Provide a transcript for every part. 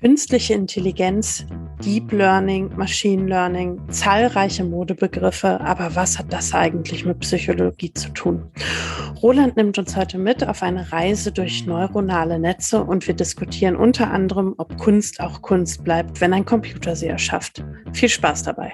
Künstliche Intelligenz, Deep Learning, Machine Learning, zahlreiche Modebegriffe, aber was hat das eigentlich mit Psychologie zu tun? Roland nimmt uns heute mit auf eine Reise durch neuronale Netze und wir diskutieren unter anderem, ob Kunst auch Kunst bleibt, wenn ein Computer sie erschafft. Viel Spaß dabei!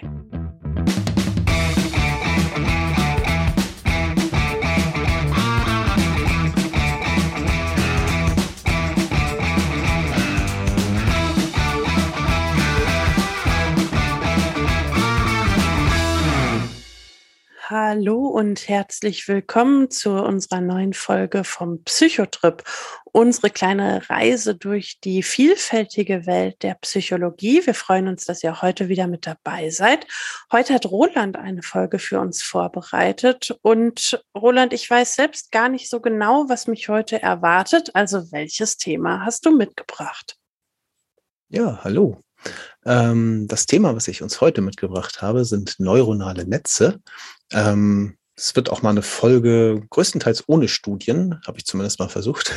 Hallo und herzlich willkommen zu unserer neuen Folge vom Psychotrip. Unsere kleine Reise durch die vielfältige Welt der Psychologie. Wir freuen uns, dass ihr heute wieder mit dabei seid. Heute hat Roland eine Folge für uns vorbereitet. Und Roland, ich weiß selbst gar nicht so genau, was mich heute erwartet. Also welches Thema hast du mitgebracht? Ja, hallo. Ähm, das Thema, was ich uns heute mitgebracht habe, sind neuronale Netze. Ähm, es wird auch mal eine Folge größtenteils ohne Studien, habe ich zumindest mal versucht.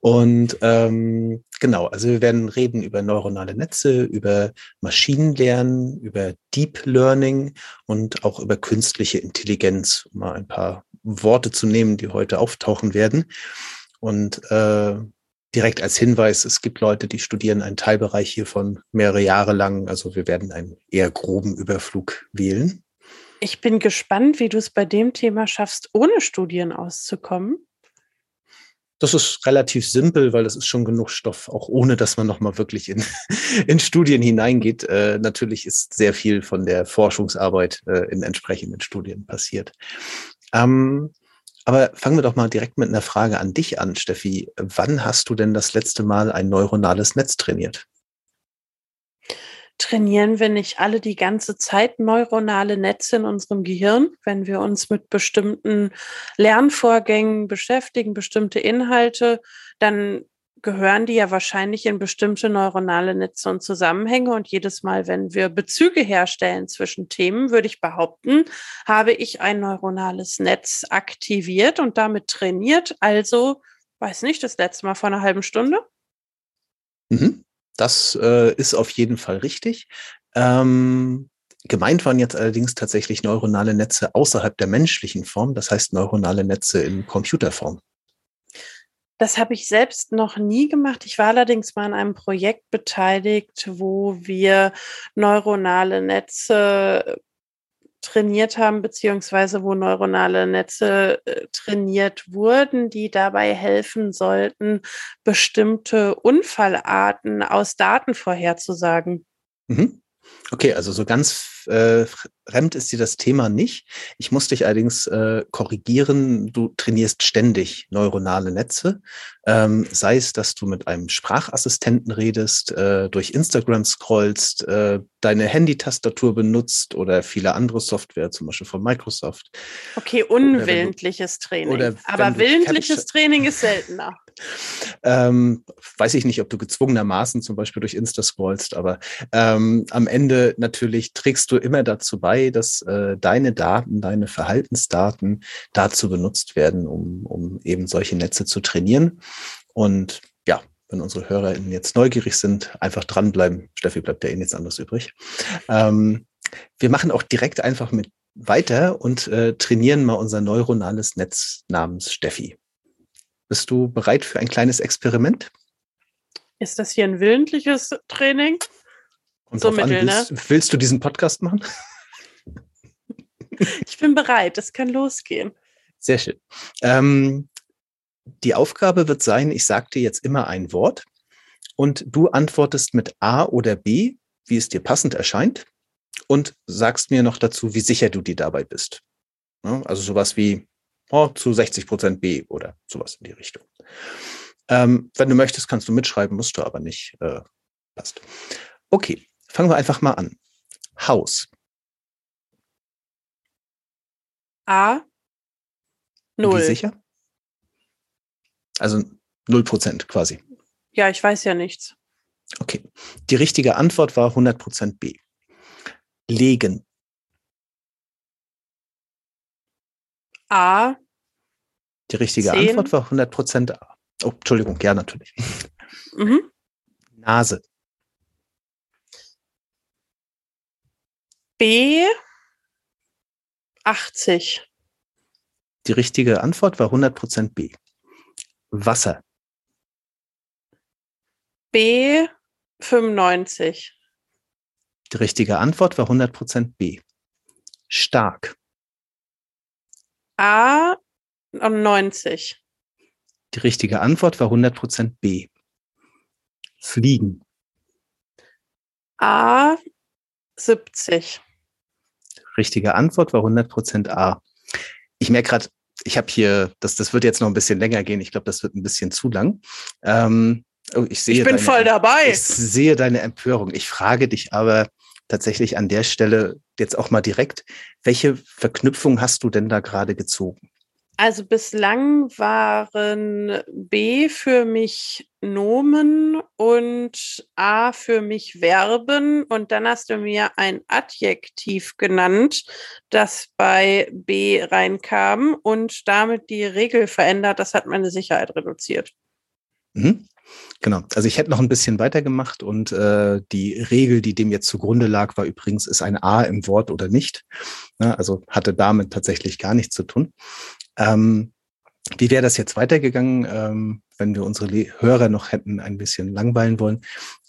Und ähm, genau, also wir werden reden über neuronale Netze, über Maschinenlernen, über Deep Learning und auch über künstliche Intelligenz, um mal ein paar Worte zu nehmen, die heute auftauchen werden. Und äh, direkt als Hinweis, es gibt Leute, die studieren einen Teilbereich hiervon mehrere Jahre lang. Also wir werden einen eher groben Überflug wählen. Ich bin gespannt, wie du es bei dem Thema schaffst, ohne Studien auszukommen. Das ist relativ simpel, weil das ist schon genug Stoff, auch ohne dass man nochmal wirklich in, in Studien hineingeht. Äh, natürlich ist sehr viel von der Forschungsarbeit äh, in entsprechenden Studien passiert. Ähm, aber fangen wir doch mal direkt mit einer Frage an dich an, Steffi. Wann hast du denn das letzte Mal ein neuronales Netz trainiert? Trainieren wir nicht alle die ganze Zeit neuronale Netze in unserem Gehirn, wenn wir uns mit bestimmten Lernvorgängen beschäftigen, bestimmte Inhalte, dann gehören die ja wahrscheinlich in bestimmte neuronale Netze und Zusammenhänge. Und jedes Mal, wenn wir Bezüge herstellen zwischen Themen, würde ich behaupten, habe ich ein neuronales Netz aktiviert und damit trainiert. Also, weiß nicht, das letzte Mal vor einer halben Stunde. Mhm. Das äh, ist auf jeden Fall richtig. Ähm, gemeint waren jetzt allerdings tatsächlich neuronale Netze außerhalb der menschlichen Form, das heißt neuronale Netze in Computerform. Das habe ich selbst noch nie gemacht. Ich war allerdings mal an einem Projekt beteiligt, wo wir neuronale Netze trainiert haben, beziehungsweise wo neuronale Netze äh, trainiert wurden, die dabei helfen sollten, bestimmte Unfallarten aus Daten vorherzusagen. Mhm. Okay, also so ganz äh, fremd ist dir das Thema nicht. Ich muss dich allerdings äh, korrigieren. Du trainierst ständig neuronale Netze. Ähm, sei es, dass du mit einem Sprachassistenten redest, äh, durch Instagram scrollst, äh, deine Handy-Tastatur benutzt oder viele andere Software, zum Beispiel von Microsoft. Okay, unwillentliches du, Training. Aber willentliches Training ist seltener. Ähm, weiß ich nicht, ob du gezwungenermaßen zum Beispiel durch Insta scrollst, aber ähm, am Ende natürlich trägst du immer dazu bei, dass äh, deine Daten, deine Verhaltensdaten dazu benutzt werden, um, um eben solche Netze zu trainieren. Und ja, wenn unsere HörerInnen jetzt neugierig sind, einfach dranbleiben. Steffi bleibt ja eh nichts anderes übrig. Ähm, wir machen auch direkt einfach mit weiter und äh, trainieren mal unser neuronales Netz namens Steffi. Bist du bereit für ein kleines Experiment? Ist das hier ein willentliches Training? Und so mittel, an, willst, ne? willst du diesen Podcast machen? Ich bin bereit, es kann losgehen. Sehr schön. Ähm, die Aufgabe wird sein, ich sage dir jetzt immer ein Wort und du antwortest mit A oder B, wie es dir passend erscheint und sagst mir noch dazu, wie sicher du dir dabei bist. Also sowas wie oh, zu 60 Prozent B oder sowas in die Richtung. Ähm, wenn du möchtest, kannst du mitschreiben, musst du aber nicht. Äh, passt. Okay, fangen wir einfach mal an. Haus. A. Null. Wie sicher? Also null Prozent quasi. Ja, ich weiß ja nichts. Okay. Die richtige Antwort war 100 Prozent B. Legen. A. Die richtige 10. Antwort war 100% A. Oh, Entschuldigung, ja, natürlich. Mhm. Nase. B 80. Die richtige Antwort war 100% B. Wasser. B 95. Die richtige Antwort war 100% B. Stark. A 90. Die richtige Antwort war 100% B. Fliegen. A 70. Richtige Antwort war 100% A. Ich merke gerade, ich habe hier, das, das wird jetzt noch ein bisschen länger gehen. Ich glaube, das wird ein bisschen zu lang. Ähm, oh, ich, sehe ich bin deine, voll dabei. Ich sehe deine Empörung. Ich frage dich aber tatsächlich an der Stelle jetzt auch mal direkt, welche Verknüpfung hast du denn da gerade gezogen? Also bislang waren B für mich Nomen und A für mich Verben. Und dann hast du mir ein Adjektiv genannt, das bei B reinkam und damit die Regel verändert. Das hat meine Sicherheit reduziert. Mhm. Genau. Also ich hätte noch ein bisschen weitergemacht und äh, die Regel, die dem jetzt zugrunde lag, war übrigens, ist ein A im Wort oder nicht. Ja, also hatte damit tatsächlich gar nichts zu tun. Ähm, wie wäre das jetzt weitergegangen, ähm, wenn wir unsere Le Hörer noch hätten ein bisschen langweilen wollen?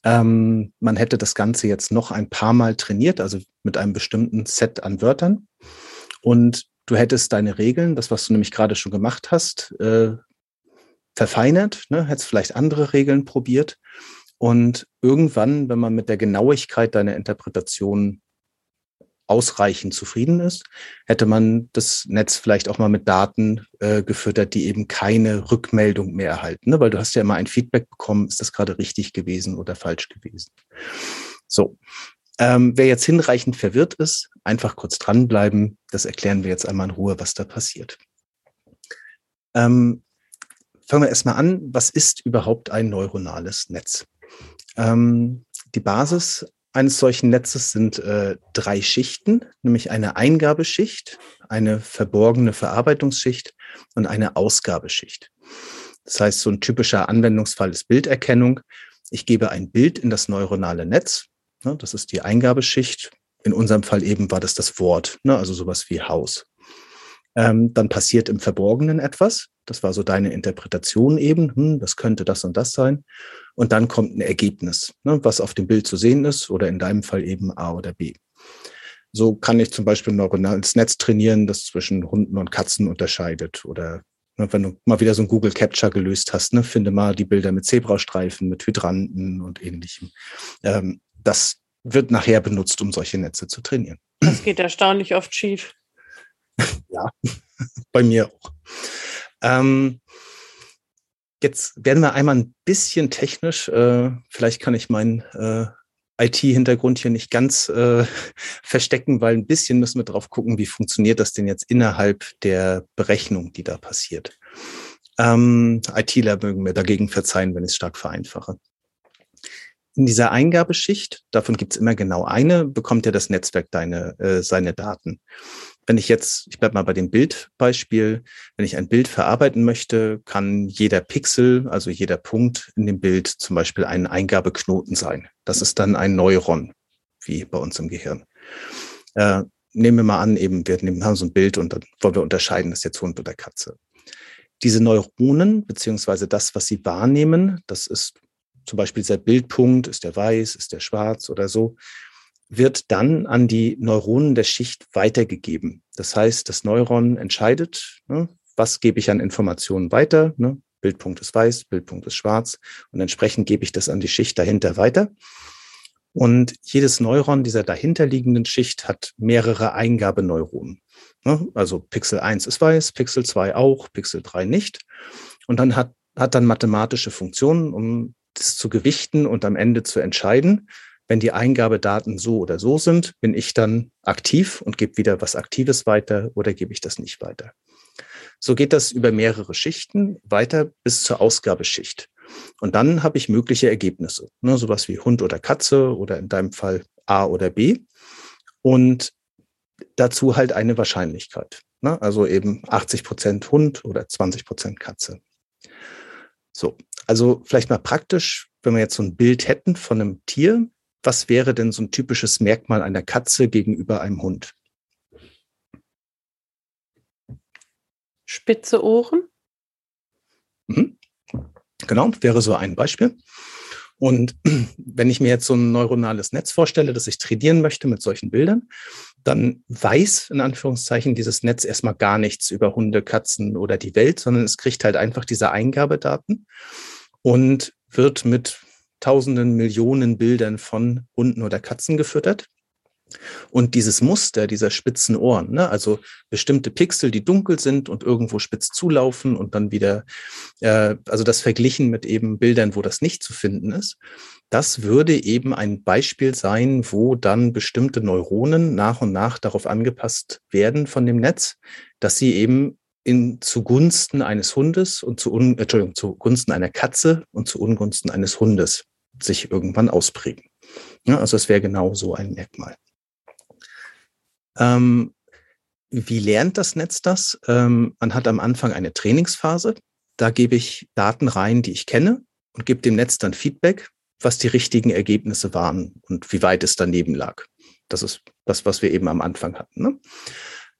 Ähm, man hätte das Ganze jetzt noch ein paar Mal trainiert, also mit einem bestimmten Set an Wörtern. Und du hättest deine Regeln, das, was du nämlich gerade schon gemacht hast, äh, verfeinert, ne? hättest vielleicht andere Regeln probiert. Und irgendwann, wenn man mit der Genauigkeit deiner Interpretation ausreichend zufrieden ist, hätte man das Netz vielleicht auch mal mit Daten äh, gefüttert, die eben keine Rückmeldung mehr erhalten. Ne? Weil du hast ja immer ein Feedback bekommen, ist das gerade richtig gewesen oder falsch gewesen. So. Ähm, wer jetzt hinreichend verwirrt ist, einfach kurz dranbleiben. Das erklären wir jetzt einmal in Ruhe, was da passiert. Ähm, fangen wir erstmal an. Was ist überhaupt ein neuronales Netz? Ähm, die Basis eines solchen Netzes sind äh, drei Schichten, nämlich eine Eingabeschicht, eine verborgene Verarbeitungsschicht und eine Ausgabeschicht. Das heißt, so ein typischer Anwendungsfall ist Bilderkennung. Ich gebe ein Bild in das neuronale Netz. Ne, das ist die Eingabeschicht. In unserem Fall eben war das das Wort, ne, also sowas wie Haus. Ähm, dann passiert im Verborgenen etwas. Das war so deine Interpretation eben. Hm, das könnte das und das sein. Und dann kommt ein Ergebnis, ne, was auf dem Bild zu sehen ist oder in deinem Fall eben A oder B. So kann ich zum Beispiel ein neuronales Netz trainieren, das zwischen Hunden und Katzen unterscheidet. Oder ne, wenn du mal wieder so ein Google Capture gelöst hast, ne, finde mal die Bilder mit Zebrastreifen, mit Hydranten und ähnlichem. Ähm, das wird nachher benutzt, um solche Netze zu trainieren. Das geht erstaunlich oft schief. ja, bei mir auch. Ähm, jetzt werden wir einmal ein bisschen technisch. Äh, vielleicht kann ich meinen äh, IT-Hintergrund hier nicht ganz äh, verstecken, weil ein bisschen müssen wir drauf gucken, wie funktioniert das denn jetzt innerhalb der Berechnung, die da passiert. Ähm, ITler mögen mir dagegen verzeihen, wenn ich es stark vereinfache. In dieser Eingabeschicht, davon gibt es immer genau eine, bekommt ja das Netzwerk deine, äh, seine Daten. Wenn ich jetzt, ich bleibe mal bei dem Bildbeispiel, wenn ich ein Bild verarbeiten möchte, kann jeder Pixel, also jeder Punkt in dem Bild zum Beispiel ein Eingabeknoten sein. Das ist dann ein Neuron, wie bei uns im Gehirn. Äh, nehmen wir mal an, eben wir nehmen, haben so ein Bild und dann wollen wir unterscheiden, ist jetzt Hund oder Katze. Diese Neuronen, beziehungsweise das, was sie wahrnehmen, das ist zum Beispiel dieser Bildpunkt, ist der weiß, ist der schwarz oder so wird dann an die Neuronen der Schicht weitergegeben. Das heißt, das Neuron entscheidet, ne, was gebe ich an Informationen weiter. Ne? Bildpunkt ist weiß, Bildpunkt ist schwarz und entsprechend gebe ich das an die Schicht dahinter weiter. Und jedes Neuron dieser dahinterliegenden Schicht hat mehrere Eingabeneuronen. Ne? Also Pixel 1 ist weiß, Pixel 2 auch, Pixel 3 nicht. Und dann hat, hat dann mathematische Funktionen, um das zu gewichten und am Ende zu entscheiden, wenn die Eingabedaten so oder so sind, bin ich dann aktiv und gebe wieder was Aktives weiter oder gebe ich das nicht weiter. So geht das über mehrere Schichten weiter bis zur Ausgabeschicht. Und dann habe ich mögliche Ergebnisse, ne, sowas wie Hund oder Katze oder in deinem Fall A oder B. Und dazu halt eine Wahrscheinlichkeit. Ne, also eben 80 Prozent Hund oder 20 Prozent Katze. So, also vielleicht mal praktisch, wenn wir jetzt so ein Bild hätten von einem Tier, was wäre denn so ein typisches Merkmal einer Katze gegenüber einem Hund? Spitze Ohren? Mhm. Genau, wäre so ein Beispiel. Und wenn ich mir jetzt so ein neuronales Netz vorstelle, das ich trainieren möchte mit solchen Bildern, dann weiß in Anführungszeichen dieses Netz erstmal gar nichts über Hunde, Katzen oder die Welt, sondern es kriegt halt einfach diese Eingabedaten und wird mit tausenden Millionen Bildern von Hunden oder Katzen gefüttert. Und dieses Muster dieser spitzen Ohren, ne, also bestimmte Pixel, die dunkel sind und irgendwo spitz zulaufen und dann wieder, äh, also das verglichen mit eben Bildern, wo das nicht zu finden ist, das würde eben ein Beispiel sein, wo dann bestimmte Neuronen nach und nach darauf angepasst werden von dem Netz, dass sie eben in zugunsten eines Hundes und zu un, Entschuldigung, zugunsten einer Katze und zu Ungunsten eines Hundes sich irgendwann ausprägen. Ja, also es wäre genau so ein Merkmal. Ähm, wie lernt das Netz das? Ähm, man hat am Anfang eine Trainingsphase. Da gebe ich Daten rein, die ich kenne und gebe dem Netz dann Feedback, was die richtigen Ergebnisse waren und wie weit es daneben lag. Das ist das, was wir eben am Anfang hatten. Ne?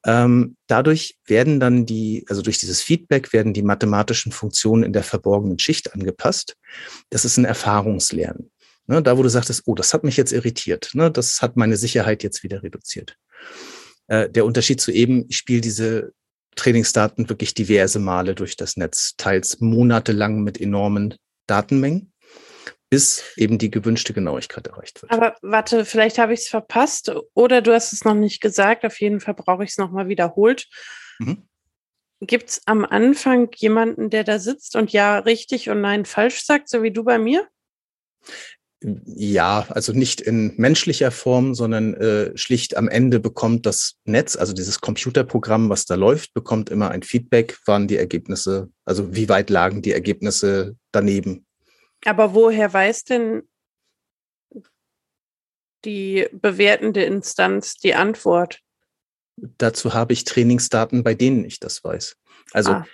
Ähm, dadurch werden dann die, also durch dieses Feedback werden die mathematischen Funktionen in der verborgenen Schicht angepasst. Das ist ein Erfahrungslernen. Ne, da, wo du sagtest, oh, das hat mich jetzt irritiert, ne, das hat meine Sicherheit jetzt wieder reduziert. Äh, der Unterschied zu eben, ich spiele diese Trainingsdaten wirklich diverse Male durch das Netz, teils monatelang mit enormen Datenmengen bis eben die gewünschte Genauigkeit erreicht wird. Aber warte, vielleicht habe ich es verpasst oder du hast es noch nicht gesagt. Auf jeden Fall brauche ich es nochmal wiederholt. Mhm. Gibt es am Anfang jemanden, der da sitzt und ja richtig und nein falsch sagt, so wie du bei mir? Ja, also nicht in menschlicher Form, sondern äh, schlicht am Ende bekommt das Netz, also dieses Computerprogramm, was da läuft, bekommt immer ein Feedback, waren die Ergebnisse, also wie weit lagen die Ergebnisse daneben aber woher weiß denn die bewertende Instanz die Antwort? Dazu habe ich Trainingsdaten, bei denen ich das weiß. Also ah.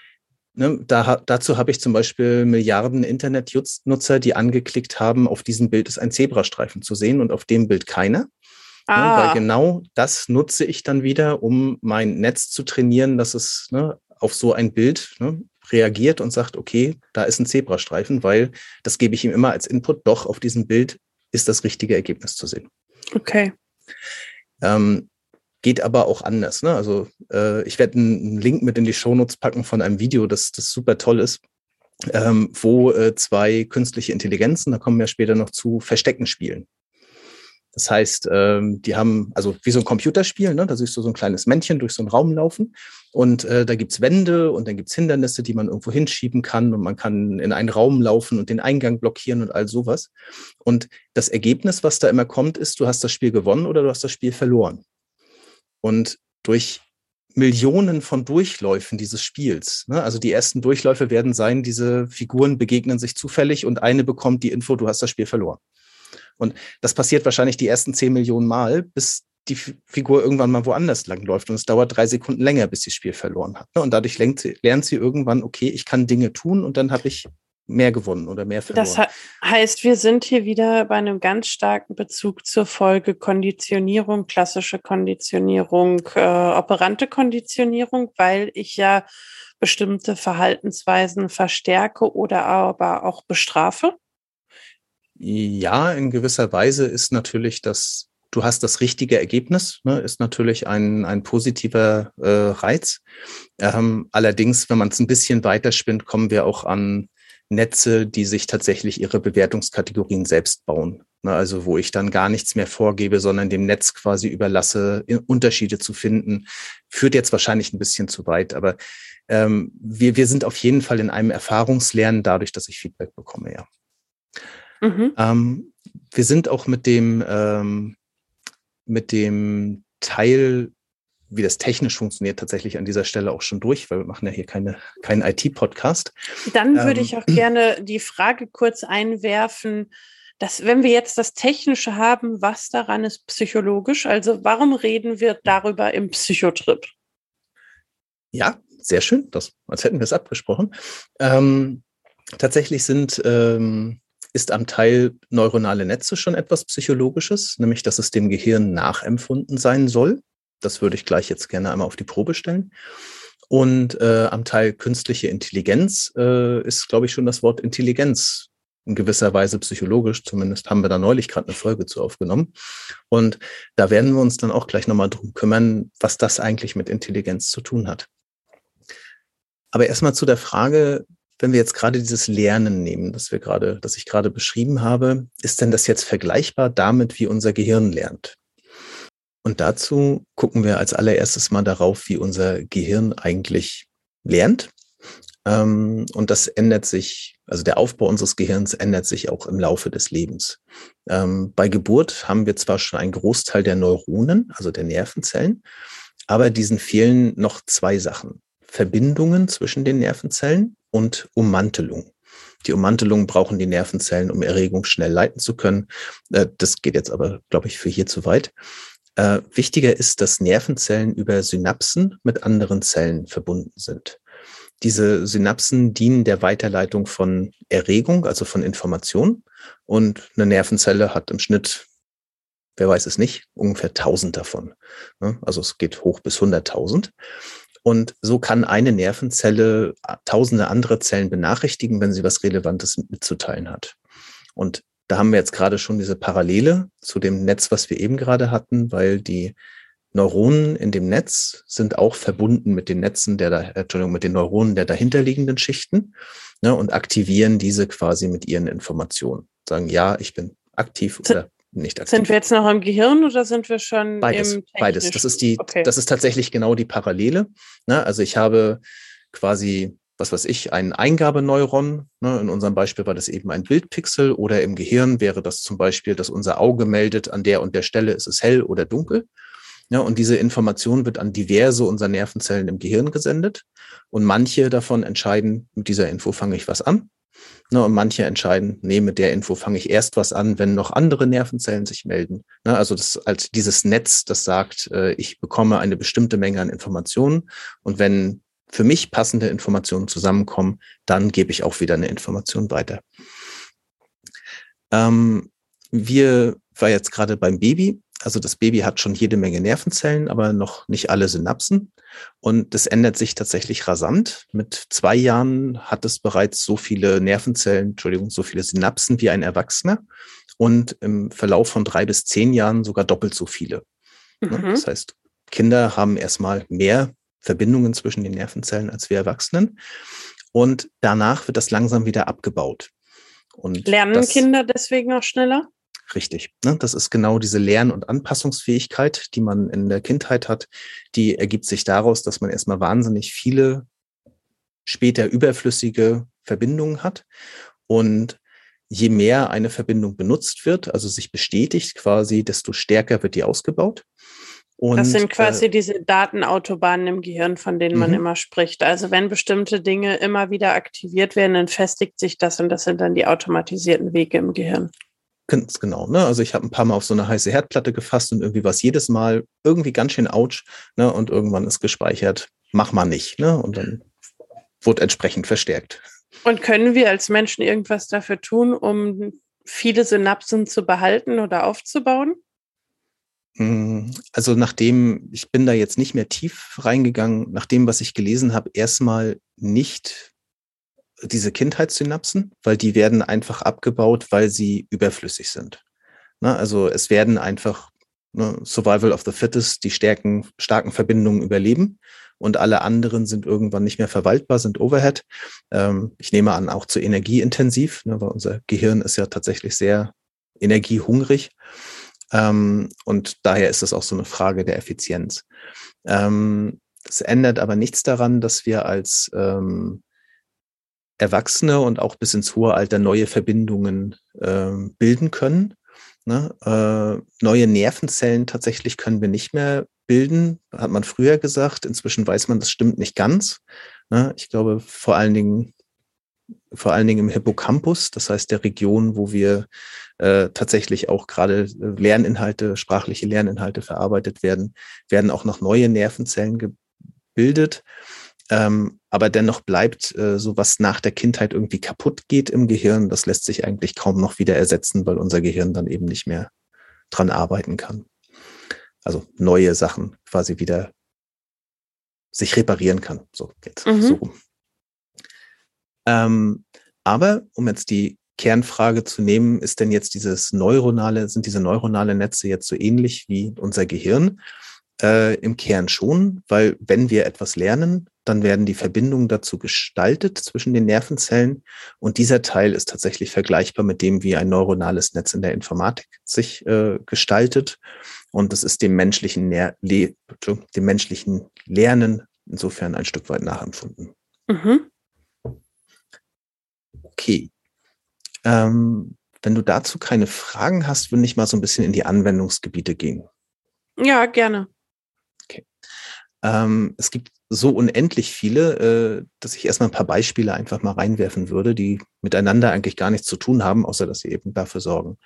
ne, da, dazu habe ich zum Beispiel Milliarden Internetnutzer, die angeklickt haben, auf diesem Bild ist ein Zebrastreifen zu sehen und auf dem Bild keiner. Ne, ah. Ne, weil genau das nutze ich dann wieder, um mein Netz zu trainieren, dass es ne, auf so ein Bild ne, reagiert und sagt, okay, da ist ein Zebrastreifen, weil das gebe ich ihm immer als Input, doch auf diesem Bild ist das richtige Ergebnis zu sehen. Okay. Ähm, geht aber auch anders. Ne? Also äh, ich werde einen Link mit in die Shownotes packen von einem Video, das, das super toll ist, ähm, wo äh, zwei künstliche Intelligenzen, da kommen wir später noch zu, Verstecken spielen. Das heißt, ähm, die haben, also wie so ein Computerspiel, ne? da siehst du so ein kleines Männchen durch so einen Raum laufen und äh, da gibt's Wände und dann gibt's Hindernisse, die man irgendwo hinschieben kann und man kann in einen Raum laufen und den Eingang blockieren und all sowas. Und das Ergebnis, was da immer kommt, ist, du hast das Spiel gewonnen oder du hast das Spiel verloren. Und durch Millionen von Durchläufen dieses Spiels. Ne? Also die ersten Durchläufe werden sein, diese Figuren begegnen sich zufällig und eine bekommt die Info, du hast das Spiel verloren. Und das passiert wahrscheinlich die ersten zehn Millionen Mal, bis die Figur irgendwann mal woanders langläuft. Und es dauert drei Sekunden länger, bis sie das Spiel verloren hat. Ne? Und dadurch lernt sie, lernt sie irgendwann, okay, ich kann Dinge tun und dann habe ich mehr gewonnen oder mehr verloren. Das heißt, wir sind hier wieder bei einem ganz starken Bezug zur Folge Konditionierung, klassische Konditionierung, äh, operante Konditionierung, weil ich ja bestimmte Verhaltensweisen verstärke oder aber auch bestrafe. Ja, in gewisser Weise ist natürlich das, du hast das richtige Ergebnis, ne, ist natürlich ein, ein positiver äh, Reiz. Ähm, allerdings, wenn man es ein bisschen weiterspinnt, kommen wir auch an Netze, die sich tatsächlich ihre Bewertungskategorien selbst bauen. Ne, also wo ich dann gar nichts mehr vorgebe, sondern dem Netz quasi überlasse, Unterschiede zu finden, führt jetzt wahrscheinlich ein bisschen zu weit. Aber ähm, wir, wir sind auf jeden Fall in einem Erfahrungslernen dadurch, dass ich Feedback bekomme, ja. Mhm. Ähm, wir sind auch mit dem, ähm, mit dem Teil, wie das technisch funktioniert, tatsächlich an dieser Stelle auch schon durch, weil wir machen ja hier keine, keinen IT-Podcast. Dann würde ähm, ich auch gerne die Frage kurz einwerfen, dass wenn wir jetzt das Technische haben, was daran ist psychologisch? Also warum reden wir darüber im Psychotrip? Ja, sehr schön, das, als hätten wir es abgesprochen. Ähm, tatsächlich sind ähm, ist am Teil neuronale Netze schon etwas Psychologisches, nämlich dass es dem Gehirn nachempfunden sein soll. Das würde ich gleich jetzt gerne einmal auf die Probe stellen. Und äh, am Teil künstliche Intelligenz äh, ist, glaube ich, schon das Wort Intelligenz in gewisser Weise psychologisch. Zumindest haben wir da neulich gerade eine Folge zu aufgenommen. Und da werden wir uns dann auch gleich nochmal drum kümmern, was das eigentlich mit Intelligenz zu tun hat. Aber erstmal zu der Frage, wenn wir jetzt gerade dieses Lernen nehmen, das wir gerade, das ich gerade beschrieben habe, ist denn das jetzt vergleichbar damit, wie unser Gehirn lernt? Und dazu gucken wir als allererstes mal darauf, wie unser Gehirn eigentlich lernt. Ähm, und das ändert sich, also der Aufbau unseres Gehirns ändert sich auch im Laufe des Lebens. Ähm, bei Geburt haben wir zwar schon einen Großteil der Neuronen, also der Nervenzellen, aber diesen fehlen noch zwei Sachen. Verbindungen zwischen den Nervenzellen und Ummantelung. Die Ummantelung brauchen die Nervenzellen, um Erregung schnell leiten zu können. Äh, das geht jetzt aber, glaube ich, für hier zu weit. Äh, wichtiger ist, dass Nervenzellen über Synapsen mit anderen Zellen verbunden sind. Diese Synapsen dienen der Weiterleitung von Erregung, also von Information. Und eine Nervenzelle hat im Schnitt, wer weiß es nicht, ungefähr 1000 davon. Ne? Also es geht hoch bis 100.000. Und so kann eine Nervenzelle tausende andere Zellen benachrichtigen, wenn sie was Relevantes mitzuteilen hat. Und da haben wir jetzt gerade schon diese Parallele zu dem Netz, was wir eben gerade hatten, weil die Neuronen in dem Netz sind auch verbunden mit den Netzen der, äh, Entschuldigung, mit den Neuronen der dahinterliegenden Schichten ne, und aktivieren diese quasi mit ihren Informationen. Sagen, ja, ich bin aktiv oder nicht aktiv. Sind wir jetzt noch im Gehirn oder sind wir schon beides, Beides. Das ist die, okay. das ist tatsächlich genau die Parallele. Ne? Also ich habe quasi, was weiß ich, ein Eingabeneuron. Ne? In unserem Beispiel war das eben ein Bildpixel oder im Gehirn wäre das zum Beispiel, dass unser Auge meldet, an der und der Stelle ist es hell oder dunkel. Ja, und diese Information wird an diverse unserer Nervenzellen im Gehirn gesendet. Und manche davon entscheiden, mit dieser Info fange ich was an. Ne, und manche entscheiden, nee, mit der Info fange ich erst was an, wenn noch andere Nervenzellen sich melden. Ne, also das als dieses Netz, das sagt, äh, ich bekomme eine bestimmte Menge an Informationen und wenn für mich passende Informationen zusammenkommen, dann gebe ich auch wieder eine Information weiter. Ähm, wir war jetzt gerade beim Baby also das Baby hat schon jede Menge Nervenzellen, aber noch nicht alle Synapsen. Und das ändert sich tatsächlich rasant. Mit zwei Jahren hat es bereits so viele Nervenzellen, Entschuldigung, so viele Synapsen wie ein Erwachsener. Und im Verlauf von drei bis zehn Jahren sogar doppelt so viele. Ne? Mhm. Das heißt, Kinder haben erstmal mehr Verbindungen zwischen den Nervenzellen als wir Erwachsenen. Und danach wird das langsam wieder abgebaut. Und Lernen das, Kinder deswegen auch schneller? Richtig. Ne? Das ist genau diese Lern- und Anpassungsfähigkeit, die man in der Kindheit hat. Die ergibt sich daraus, dass man erstmal wahnsinnig viele später überflüssige Verbindungen hat. Und je mehr eine Verbindung benutzt wird, also sich bestätigt quasi, desto stärker wird die ausgebaut. Und, das sind quasi äh, diese Datenautobahnen im Gehirn, von denen man mhm. immer spricht. Also wenn bestimmte Dinge immer wieder aktiviert werden, dann festigt sich das und das sind dann die automatisierten Wege im Gehirn. Ganz genau, ne? Also ich habe ein paar Mal auf so eine heiße Herdplatte gefasst und irgendwie war es jedes Mal irgendwie ganz schön ouch, ne? Und irgendwann ist gespeichert, mach mal nicht, ne? Und dann wurde entsprechend verstärkt. Und können wir als Menschen irgendwas dafür tun, um viele Synapsen zu behalten oder aufzubauen? Hm, also nachdem, ich bin da jetzt nicht mehr tief reingegangen, nach dem, was ich gelesen habe, erstmal nicht diese Kindheitssynapsen, weil die werden einfach abgebaut, weil sie überflüssig sind. Na, also es werden einfach ne, Survival of the Fittest, die stärken, starken Verbindungen überleben und alle anderen sind irgendwann nicht mehr verwaltbar, sind Overhead. Ähm, ich nehme an, auch zu energieintensiv, ne, weil unser Gehirn ist ja tatsächlich sehr energiehungrig. Ähm, und daher ist es auch so eine Frage der Effizienz. Ähm, es ändert aber nichts daran, dass wir als ähm, Erwachsene und auch bis ins hohe Alter neue Verbindungen äh, bilden können. Ne? Äh, neue Nervenzellen tatsächlich können wir nicht mehr bilden, hat man früher gesagt. Inzwischen weiß man, das stimmt nicht ganz. Ne? Ich glaube, vor allen Dingen, vor allen Dingen im Hippocampus, das heißt der Region, wo wir äh, tatsächlich auch gerade äh, Lerninhalte, sprachliche Lerninhalte verarbeitet werden, werden auch noch neue Nervenzellen gebildet. Ähm, aber dennoch bleibt äh, so was nach der Kindheit irgendwie kaputt geht im Gehirn. Das lässt sich eigentlich kaum noch wieder ersetzen, weil unser Gehirn dann eben nicht mehr dran arbeiten kann. Also neue Sachen quasi wieder sich reparieren kann. So jetzt mhm. so rum. Ähm, aber um jetzt die Kernfrage zu nehmen, ist denn jetzt dieses neuronale, sind diese neuronale Netze jetzt so ähnlich wie unser Gehirn? Äh, Im Kern schon, weil wenn wir etwas lernen, dann werden die Verbindungen dazu gestaltet zwischen den Nervenzellen und dieser Teil ist tatsächlich vergleichbar mit dem, wie ein neuronales Netz in der Informatik sich äh, gestaltet und das ist dem menschlichen, Le dem menschlichen Lernen insofern ein Stück weit nachempfunden. Mhm. Okay. Ähm, wenn du dazu keine Fragen hast, würde ich mal so ein bisschen in die Anwendungsgebiete gehen. Ja, gerne. Ähm, es gibt so unendlich viele, äh, dass ich erstmal ein paar Beispiele einfach mal reinwerfen würde, die miteinander eigentlich gar nichts zu tun haben, außer dass sie eben dafür sorgen.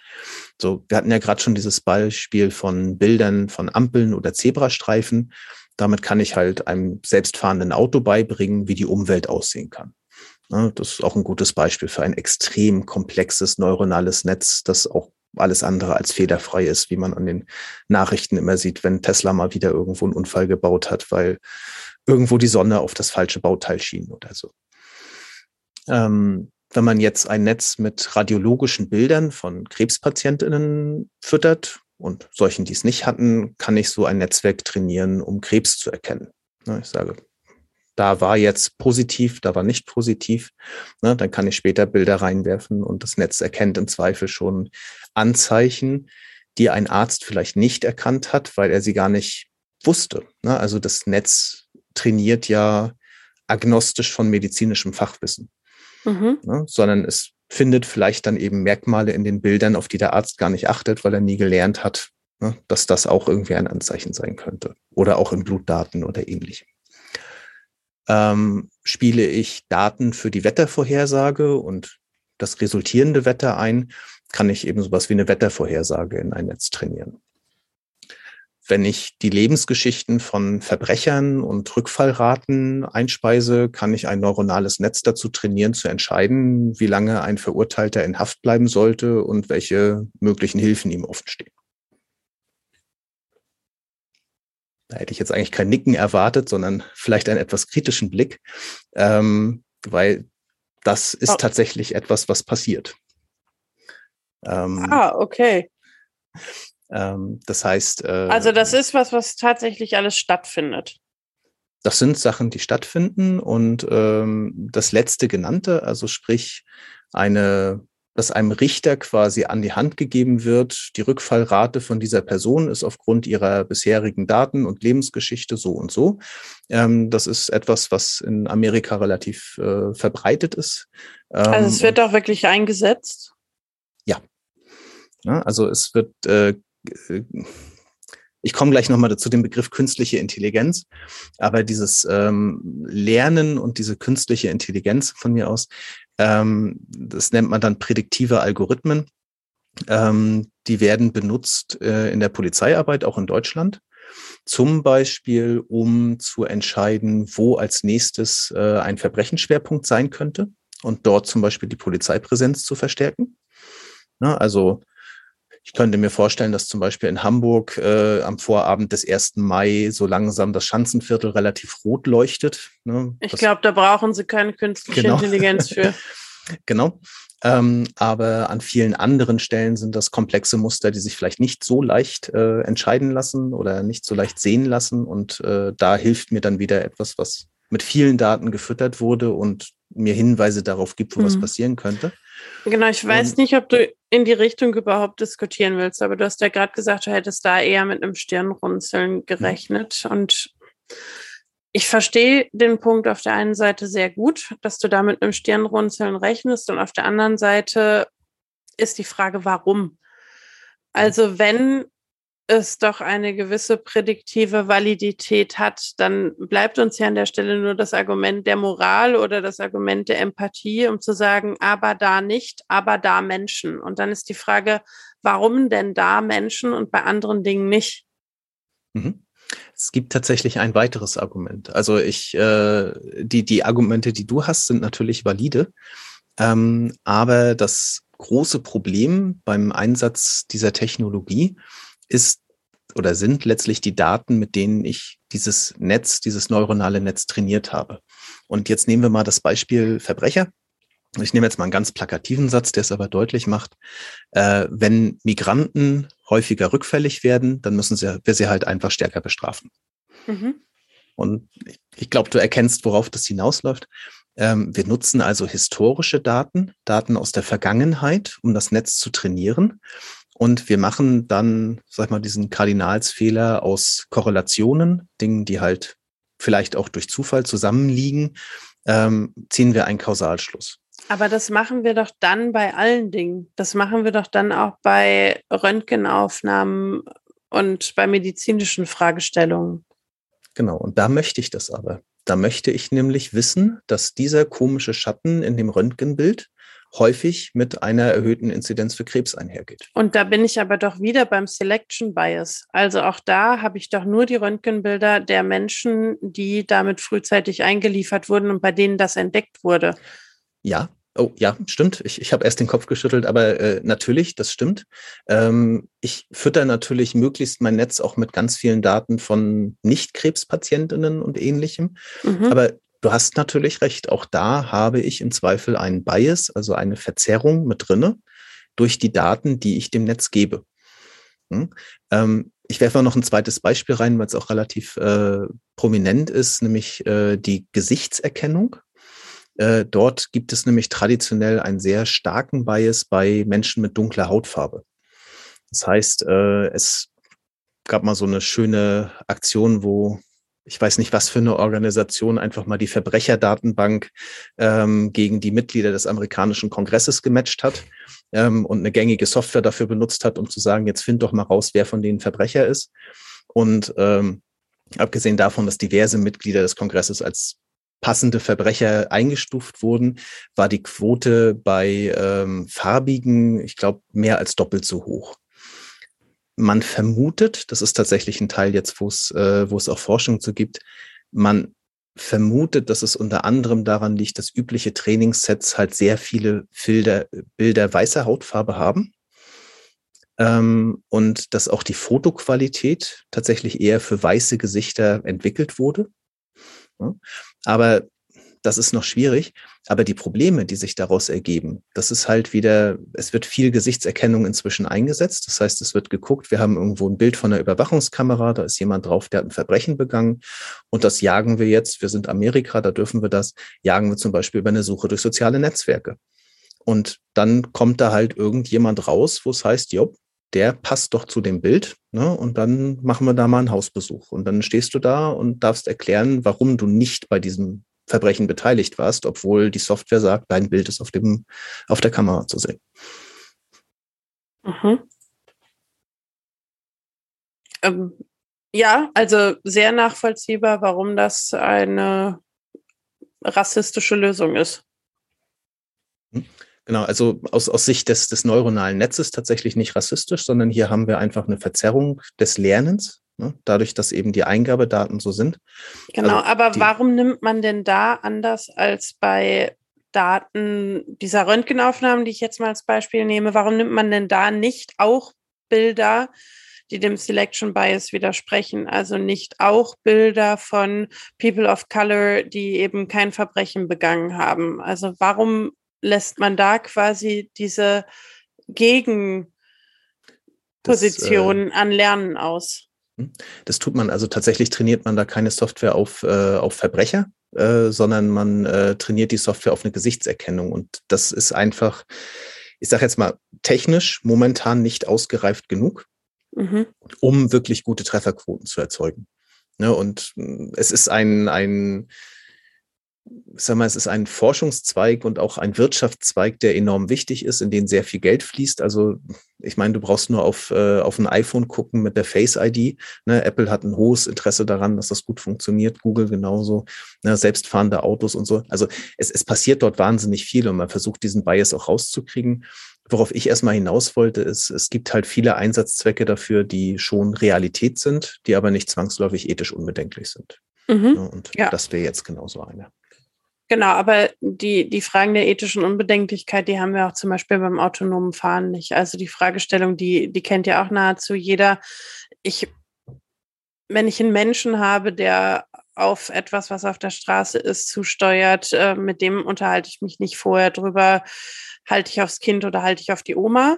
So, wir hatten ja gerade schon dieses Beispiel von Bildern von Ampeln oder Zebrastreifen. Damit kann ich halt einem selbstfahrenden Auto beibringen, wie die Umwelt aussehen kann. Das ist auch ein gutes Beispiel für ein extrem komplexes neuronales Netz, das auch alles andere als fehlerfrei ist, wie man an den Nachrichten immer sieht, wenn Tesla mal wieder irgendwo einen Unfall gebaut hat, weil irgendwo die Sonne auf das falsche Bauteil schien oder so. Ähm, wenn man jetzt ein Netz mit radiologischen Bildern von Krebspatientinnen füttert und solchen, die es nicht hatten, kann ich so ein Netzwerk trainieren, um Krebs zu erkennen. Ich sage, da war jetzt positiv, da war nicht positiv. Ne, dann kann ich später Bilder reinwerfen und das Netz erkennt im Zweifel schon Anzeichen, die ein Arzt vielleicht nicht erkannt hat, weil er sie gar nicht wusste. Ne? Also das Netz trainiert ja agnostisch von medizinischem Fachwissen, mhm. ne? sondern es findet vielleicht dann eben Merkmale in den Bildern, auf die der Arzt gar nicht achtet, weil er nie gelernt hat, ne? dass das auch irgendwie ein Anzeichen sein könnte oder auch in Blutdaten oder ähnlichem ähm, spiele ich Daten für die Wettervorhersage und das resultierende Wetter ein, kann ich eben sowas wie eine Wettervorhersage in ein Netz trainieren. Wenn ich die Lebensgeschichten von Verbrechern und Rückfallraten einspeise, kann ich ein neuronales Netz dazu trainieren, zu entscheiden, wie lange ein Verurteilter in Haft bleiben sollte und welche möglichen Hilfen ihm offenstehen. Da hätte ich jetzt eigentlich kein Nicken erwartet, sondern vielleicht einen etwas kritischen Blick, ähm, weil das ist oh. tatsächlich etwas, was passiert. Ähm, ah, okay. Ähm, das heißt. Äh, also das ist was, was tatsächlich alles stattfindet. Das sind Sachen, die stattfinden und ähm, das letzte genannte, also sprich eine dass einem Richter quasi an die Hand gegeben wird, die Rückfallrate von dieser Person ist aufgrund ihrer bisherigen Daten und Lebensgeschichte so und so. Ähm, das ist etwas, was in Amerika relativ äh, verbreitet ist. Ähm, also es wird auch wirklich eingesetzt? Ja. ja also es wird, äh, ich komme gleich nochmal zu dem Begriff künstliche Intelligenz, aber dieses ähm, Lernen und diese künstliche Intelligenz von mir aus das nennt man dann prädiktive Algorithmen. Ähm, die werden benutzt äh, in der Polizeiarbeit, auch in Deutschland. Zum Beispiel, um zu entscheiden, wo als nächstes äh, ein Verbrechensschwerpunkt sein könnte und dort zum Beispiel die Polizeipräsenz zu verstärken. Na, also ich könnte mir vorstellen, dass zum Beispiel in Hamburg äh, am Vorabend des 1. Mai so langsam das Schanzenviertel relativ rot leuchtet. Ne? Ich glaube, da brauchen sie keine künstliche genau. Intelligenz für. genau. Ähm, aber an vielen anderen Stellen sind das komplexe Muster, die sich vielleicht nicht so leicht äh, entscheiden lassen oder nicht so leicht sehen lassen. Und äh, da hilft mir dann wieder etwas, was mit vielen Daten gefüttert wurde und mir Hinweise darauf gibt, wo mhm. was passieren könnte. Genau, ich weiß und, nicht, ob du in die Richtung überhaupt diskutieren willst, aber du hast ja gerade gesagt, du hättest da eher mit einem Stirnrunzeln mhm. gerechnet. Mhm. Und ich verstehe den Punkt auf der einen Seite sehr gut, dass du da mit einem Stirnrunzeln rechnest und auf der anderen Seite ist die Frage, warum? Also wenn es doch eine gewisse prädiktive Validität hat, dann bleibt uns ja an der Stelle nur das Argument der Moral oder das Argument der Empathie, um zu sagen, aber da nicht, aber da Menschen. Und dann ist die Frage, warum denn da Menschen und bei anderen Dingen nicht? Mhm. Es gibt tatsächlich ein weiteres Argument. Also ich, äh, die, die Argumente, die du hast, sind natürlich valide. Ähm, aber das große Problem beim Einsatz dieser Technologie ist oder sind letztlich die Daten, mit denen ich dieses Netz, dieses neuronale Netz trainiert habe. Und jetzt nehmen wir mal das Beispiel Verbrecher. Ich nehme jetzt mal einen ganz plakativen Satz, der es aber deutlich macht. Äh, wenn Migranten häufiger rückfällig werden, dann müssen sie, wir sie halt einfach stärker bestrafen. Mhm. Und ich glaube, du erkennst, worauf das hinausläuft. Ähm, wir nutzen also historische Daten, Daten aus der Vergangenheit, um das Netz zu trainieren. Und wir machen dann, sag mal, diesen Kardinalsfehler aus Korrelationen, Dingen, die halt vielleicht auch durch Zufall zusammenliegen, ähm, ziehen wir einen Kausalschluss. Aber das machen wir doch dann bei allen Dingen. Das machen wir doch dann auch bei Röntgenaufnahmen und bei medizinischen Fragestellungen. Genau, und da möchte ich das aber. Da möchte ich nämlich wissen, dass dieser komische Schatten in dem Röntgenbild häufig mit einer erhöhten Inzidenz für Krebs einhergeht. Und da bin ich aber doch wieder beim Selection Bias. Also auch da habe ich doch nur die Röntgenbilder der Menschen, die damit frühzeitig eingeliefert wurden und bei denen das entdeckt wurde. Ja, Oh ja, stimmt. Ich, ich habe erst den Kopf geschüttelt, aber äh, natürlich, das stimmt. Ähm, ich fütter natürlich möglichst mein Netz auch mit ganz vielen Daten von Nicht-Krebspatientinnen und ähnlichem. Mhm. Aber du hast natürlich recht, auch da habe ich im Zweifel einen Bias, also eine Verzerrung mit drinne durch die Daten, die ich dem Netz gebe. Hm? Ähm, ich werfe noch ein zweites Beispiel rein, weil es auch relativ äh, prominent ist, nämlich äh, die Gesichtserkennung. Äh, dort gibt es nämlich traditionell einen sehr starken Bias bei Menschen mit dunkler Hautfarbe. Das heißt, äh, es gab mal so eine schöne Aktion, wo ich weiß nicht, was für eine Organisation einfach mal die Verbrecherdatenbank ähm, gegen die Mitglieder des amerikanischen Kongresses gematcht hat ähm, und eine gängige Software dafür benutzt hat, um zu sagen, jetzt find doch mal raus, wer von denen Verbrecher ist. Und ähm, abgesehen davon, dass diverse Mitglieder des Kongresses als passende Verbrecher eingestuft wurden, war die Quote bei ähm, farbigen, ich glaube, mehr als doppelt so hoch. Man vermutet, das ist tatsächlich ein Teil jetzt, wo es, äh, wo es auch Forschung zu gibt, man vermutet, dass es unter anderem daran liegt, dass übliche Trainingssets halt sehr viele Bilder, Bilder weißer Hautfarbe haben. Ähm, und dass auch die Fotoqualität tatsächlich eher für weiße Gesichter entwickelt wurde. Aber das ist noch schwierig. Aber die Probleme, die sich daraus ergeben, das ist halt wieder, es wird viel Gesichtserkennung inzwischen eingesetzt. Das heißt, es wird geguckt, wir haben irgendwo ein Bild von einer Überwachungskamera, da ist jemand drauf, der hat ein Verbrechen begangen. Und das jagen wir jetzt, wir sind Amerika, da dürfen wir das, jagen wir zum Beispiel über eine Suche durch soziale Netzwerke. Und dann kommt da halt irgendjemand raus, wo es heißt, jo, der passt doch zu dem Bild. Ne? Und dann machen wir da mal einen Hausbesuch. Und dann stehst du da und darfst erklären, warum du nicht bei diesem Verbrechen beteiligt warst, obwohl die Software sagt, dein Bild ist auf, dem, auf der Kamera zu sehen. Mhm. Ähm, ja, also sehr nachvollziehbar, warum das eine rassistische Lösung ist. Mhm. Genau, also aus, aus Sicht des, des neuronalen Netzes tatsächlich nicht rassistisch, sondern hier haben wir einfach eine Verzerrung des Lernens, ne, dadurch, dass eben die Eingabedaten so sind. Genau, also aber warum nimmt man denn da anders als bei Daten dieser Röntgenaufnahmen, die ich jetzt mal als Beispiel nehme, warum nimmt man denn da nicht auch Bilder, die dem Selection Bias widersprechen. Also nicht auch Bilder von People of Color, die eben kein Verbrechen begangen haben. Also warum lässt man da quasi diese Gegenposition äh, an Lernen aus? Hm? Das tut man, also tatsächlich trainiert man da keine Software auf, äh, auf Verbrecher, äh, sondern man äh, trainiert die Software auf eine Gesichtserkennung. Und das ist einfach, ich sage jetzt mal, technisch momentan nicht ausgereift genug, mhm. um wirklich gute Trefferquoten zu erzeugen. Ne, und hm, es ist ein, ein sag mal, es ist ein Forschungszweig und auch ein Wirtschaftszweig, der enorm wichtig ist, in den sehr viel Geld fließt. Also ich meine, du brauchst nur auf, äh, auf ein iPhone gucken mit der Face ID. Ne? Apple hat ein hohes Interesse daran, dass das gut funktioniert, Google genauso, ne? selbstfahrende Autos und so. Also es, es passiert dort wahnsinnig viel und man versucht diesen Bias auch rauszukriegen. worauf ich erstmal hinaus wollte, ist, es gibt halt viele Einsatzzwecke dafür, die schon Realität sind, die aber nicht zwangsläufig ethisch unbedenklich sind. Mhm. Und ja. das wäre jetzt genauso eine. Genau, aber die, die Fragen der ethischen Unbedenklichkeit, die haben wir auch zum Beispiel beim autonomen Fahren nicht. Also die Fragestellung, die, die kennt ja auch nahezu jeder. Ich, wenn ich einen Menschen habe, der auf etwas, was auf der Straße ist, zusteuert, äh, mit dem unterhalte ich mich nicht vorher drüber, halte ich aufs Kind oder halte ich auf die Oma.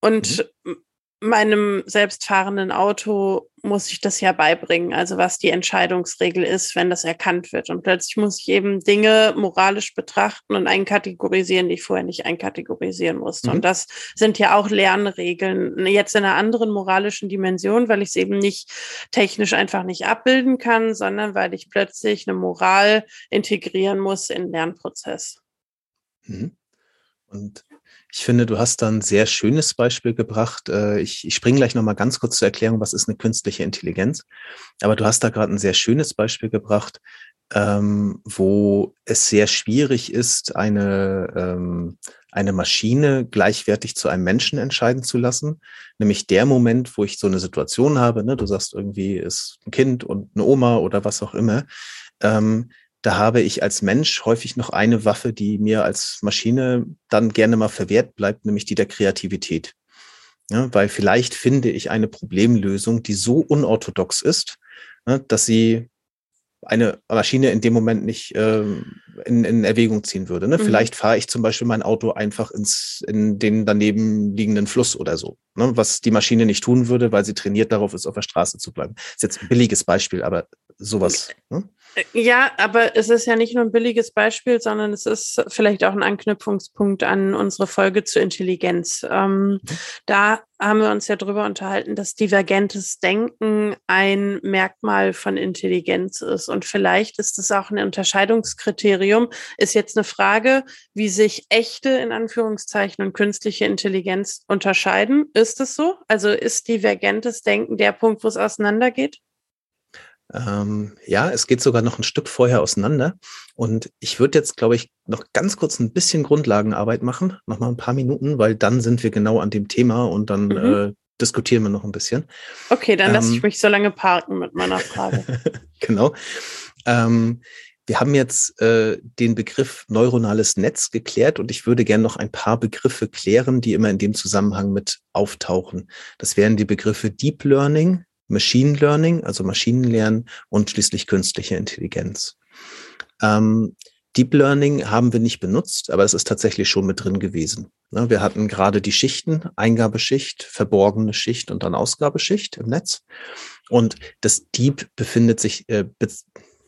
Und mhm meinem selbstfahrenden Auto muss ich das ja beibringen, also was die Entscheidungsregel ist, wenn das erkannt wird. Und plötzlich muss ich eben Dinge moralisch betrachten und einkategorisieren, die ich vorher nicht einkategorisieren musste. Mhm. Und das sind ja auch Lernregeln, jetzt in einer anderen moralischen Dimension, weil ich es eben nicht technisch einfach nicht abbilden kann, sondern weil ich plötzlich eine Moral integrieren muss in den Lernprozess. Mhm. Und ich finde, du hast da ein sehr schönes Beispiel gebracht. Äh, ich, ich springe gleich nochmal ganz kurz zur Erklärung, was ist eine künstliche Intelligenz. Aber du hast da gerade ein sehr schönes Beispiel gebracht, ähm, wo es sehr schwierig ist, eine, ähm, eine Maschine gleichwertig zu einem Menschen entscheiden zu lassen. Nämlich der Moment, wo ich so eine Situation habe, ne, du sagst irgendwie, ist ein Kind und eine Oma oder was auch immer, ähm, da habe ich als Mensch häufig noch eine Waffe, die mir als Maschine dann gerne mal verwehrt bleibt, nämlich die der Kreativität. Ja, weil vielleicht finde ich eine Problemlösung, die so unorthodox ist, ja, dass sie eine Maschine in dem Moment nicht ähm, in, in Erwägung ziehen würde. Ne? Mhm. Vielleicht fahre ich zum Beispiel mein Auto einfach ins, in den daneben liegenden Fluss oder so, ne? was die Maschine nicht tun würde, weil sie trainiert darauf ist, auf der Straße zu bleiben. Ist jetzt ein billiges Beispiel, aber sowas. Ne? Ja, aber es ist ja nicht nur ein billiges Beispiel, sondern es ist vielleicht auch ein Anknüpfungspunkt an unsere Folge zur Intelligenz. Ähm, mhm. Da haben wir uns ja darüber unterhalten, dass divergentes Denken ein Merkmal von Intelligenz ist. Und vielleicht ist es auch ein Unterscheidungskriterium. Ist jetzt eine Frage, wie sich echte, in Anführungszeichen, und künstliche Intelligenz unterscheiden. Ist es so? Also ist divergentes Denken der Punkt, wo es auseinandergeht? Ähm, ja, es geht sogar noch ein Stück vorher auseinander. Und ich würde jetzt, glaube ich, noch ganz kurz ein bisschen Grundlagenarbeit machen, noch mal ein paar Minuten, weil dann sind wir genau an dem Thema und dann mhm. äh, diskutieren wir noch ein bisschen. Okay, dann ähm, lasse ich mich so lange parken mit meiner Frage. genau. Ähm, wir haben jetzt äh, den Begriff neuronales Netz geklärt und ich würde gerne noch ein paar Begriffe klären, die immer in dem Zusammenhang mit auftauchen. Das wären die Begriffe Deep Learning, Machine Learning, also Maschinenlernen und schließlich künstliche Intelligenz. Ähm, Deep Learning haben wir nicht benutzt, aber es ist tatsächlich schon mit drin gewesen. Ne, wir hatten gerade die Schichten, Eingabeschicht, verborgene Schicht und dann Ausgabeschicht im Netz. Und das Deep befindet sich, äh,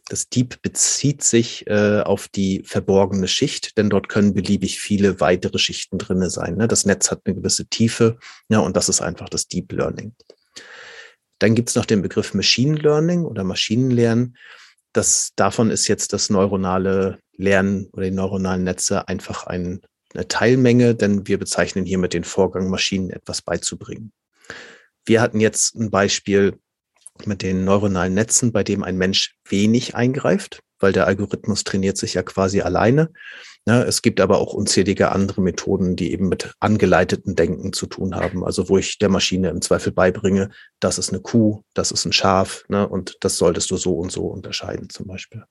das Deep bezieht sich äh, auf die verborgene Schicht, denn dort können beliebig viele weitere Schichten drinne sein. Ne? Das Netz hat eine gewisse Tiefe, ja, und das ist einfach das Deep Learning. Dann gibt es noch den Begriff Machine Learning oder Maschinenlernen. Das, davon ist jetzt das neuronale Lernen oder die neuronalen Netze einfach ein, eine Teilmenge, denn wir bezeichnen hier mit den Vorgang, Maschinen etwas beizubringen. Wir hatten jetzt ein Beispiel mit den neuronalen Netzen, bei dem ein Mensch wenig eingreift, weil der Algorithmus trainiert sich ja quasi alleine. Ja, es gibt aber auch unzählige andere Methoden, die eben mit angeleiteten Denken zu tun haben. Also wo ich der Maschine im Zweifel beibringe, das ist eine Kuh, das ist ein Schaf, ne, und das solltest du so und so unterscheiden zum Beispiel.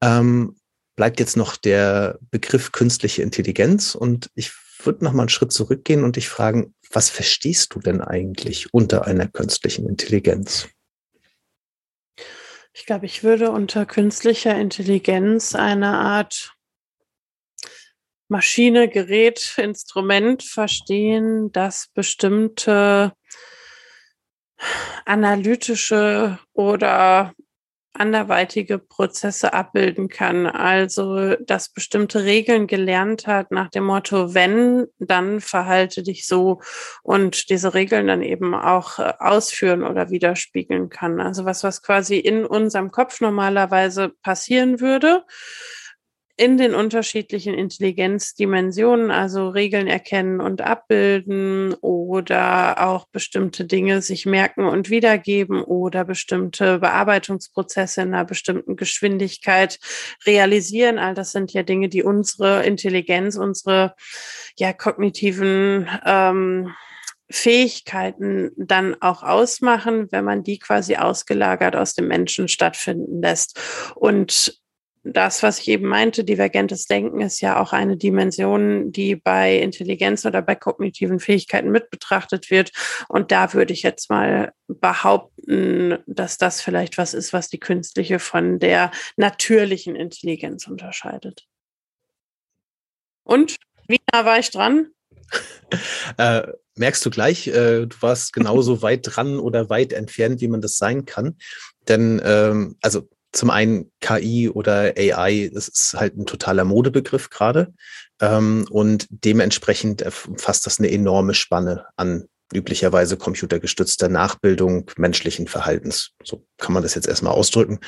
Ähm, bleibt jetzt noch der Begriff künstliche Intelligenz und ich würde noch mal einen Schritt zurückgehen und dich fragen, was verstehst du denn eigentlich unter einer künstlichen Intelligenz? Ich glaube, ich würde unter künstlicher Intelligenz eine Art Maschine, Gerät, Instrument verstehen, das bestimmte analytische oder anderweitige Prozesse abbilden kann. Also, dass bestimmte Regeln gelernt hat nach dem Motto, wenn, dann verhalte dich so und diese Regeln dann eben auch äh, ausführen oder widerspiegeln kann. Also was, was quasi in unserem Kopf normalerweise passieren würde in den unterschiedlichen Intelligenzdimensionen, also Regeln erkennen und abbilden oder auch bestimmte Dinge sich merken und wiedergeben oder bestimmte Bearbeitungsprozesse in einer bestimmten Geschwindigkeit realisieren. All das sind ja Dinge, die unsere Intelligenz, unsere ja kognitiven ähm, Fähigkeiten dann auch ausmachen, wenn man die quasi ausgelagert aus dem Menschen stattfinden lässt. Und das, was ich eben meinte, divergentes Denken ist ja auch eine Dimension, die bei Intelligenz oder bei kognitiven Fähigkeiten mit betrachtet wird. Und da würde ich jetzt mal behaupten, dass das vielleicht was ist, was die künstliche von der natürlichen Intelligenz unterscheidet. Und wie nah war ich dran? Äh, merkst du gleich, äh, du warst genauso weit dran oder weit entfernt, wie man das sein kann. Denn, ähm, also zum einen KI oder AI, das ist halt ein totaler Modebegriff gerade. Ähm, und dementsprechend umfasst das eine enorme Spanne an üblicherweise computergestützter Nachbildung menschlichen Verhaltens. So kann man das jetzt erstmal ausdrücken.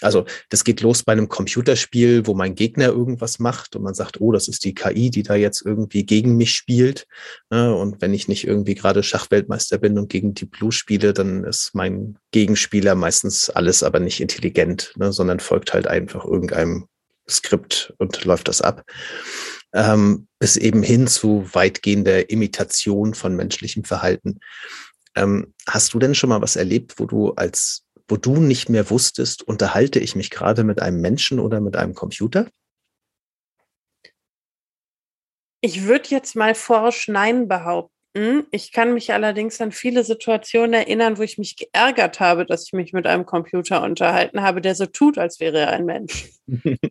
Also das geht los bei einem Computerspiel, wo mein Gegner irgendwas macht und man sagt, oh, das ist die KI, die da jetzt irgendwie gegen mich spielt. Ne? Und wenn ich nicht irgendwie gerade Schachweltmeister bin und gegen die Blue spiele, dann ist mein Gegenspieler meistens alles aber nicht intelligent, ne? sondern folgt halt einfach irgendeinem Skript und läuft das ab ähm, bis eben hin zu weitgehender Imitation von menschlichem Verhalten. Ähm, hast du denn schon mal was erlebt, wo du als, wo du nicht mehr wusstest, unterhalte ich mich gerade mit einem Menschen oder mit einem Computer? Ich würde jetzt mal forsch Nein behaupten. Ich kann mich allerdings an viele Situationen erinnern, wo ich mich geärgert habe, dass ich mich mit einem Computer unterhalten habe, der so tut, als wäre er ein Mensch.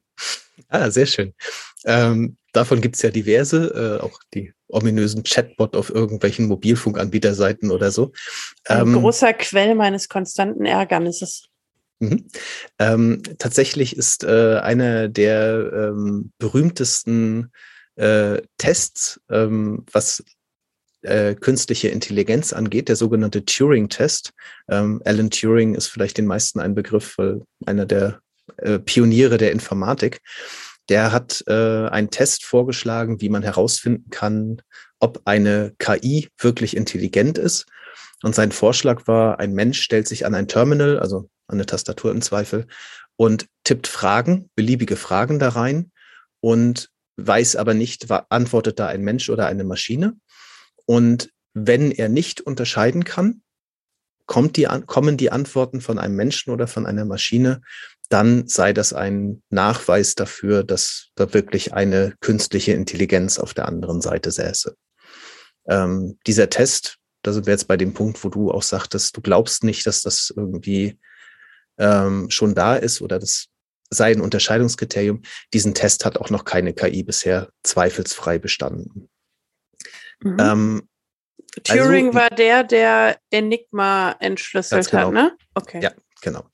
ah, sehr schön. Ähm, davon gibt es ja diverse, äh, auch die ominösen Chatbot auf irgendwelchen Mobilfunkanbieterseiten oder so. Ein ähm, großer Quell meines konstanten Ärgernisses. Mhm. Ähm, tatsächlich ist äh, einer der ähm, berühmtesten äh, Tests, ähm, was äh, künstliche Intelligenz angeht, der sogenannte Turing-Test. Ähm, Alan Turing ist vielleicht den meisten ein Begriff, weil einer der äh, Pioniere der Informatik. Der hat äh, einen Test vorgeschlagen, wie man herausfinden kann, ob eine KI wirklich intelligent ist. Und sein Vorschlag war, ein Mensch stellt sich an ein Terminal, also an eine Tastatur im Zweifel, und tippt Fragen, beliebige Fragen da rein und weiß aber nicht, antwortet da ein Mensch oder eine Maschine. Und wenn er nicht unterscheiden kann, kommt die, kommen die Antworten von einem Menschen oder von einer Maschine, dann sei das ein Nachweis dafür, dass da wirklich eine künstliche Intelligenz auf der anderen Seite säße. Ähm, dieser Test, da sind wir jetzt bei dem Punkt, wo du auch sagtest, du glaubst nicht, dass das irgendwie ähm, schon da ist oder das sei ein Unterscheidungskriterium. Diesen Test hat auch noch keine KI bisher zweifelsfrei bestanden. Mhm. Ähm, Turing also, war der, der Enigma entschlüsselt genau. hat, ne? Okay. Ja, genau.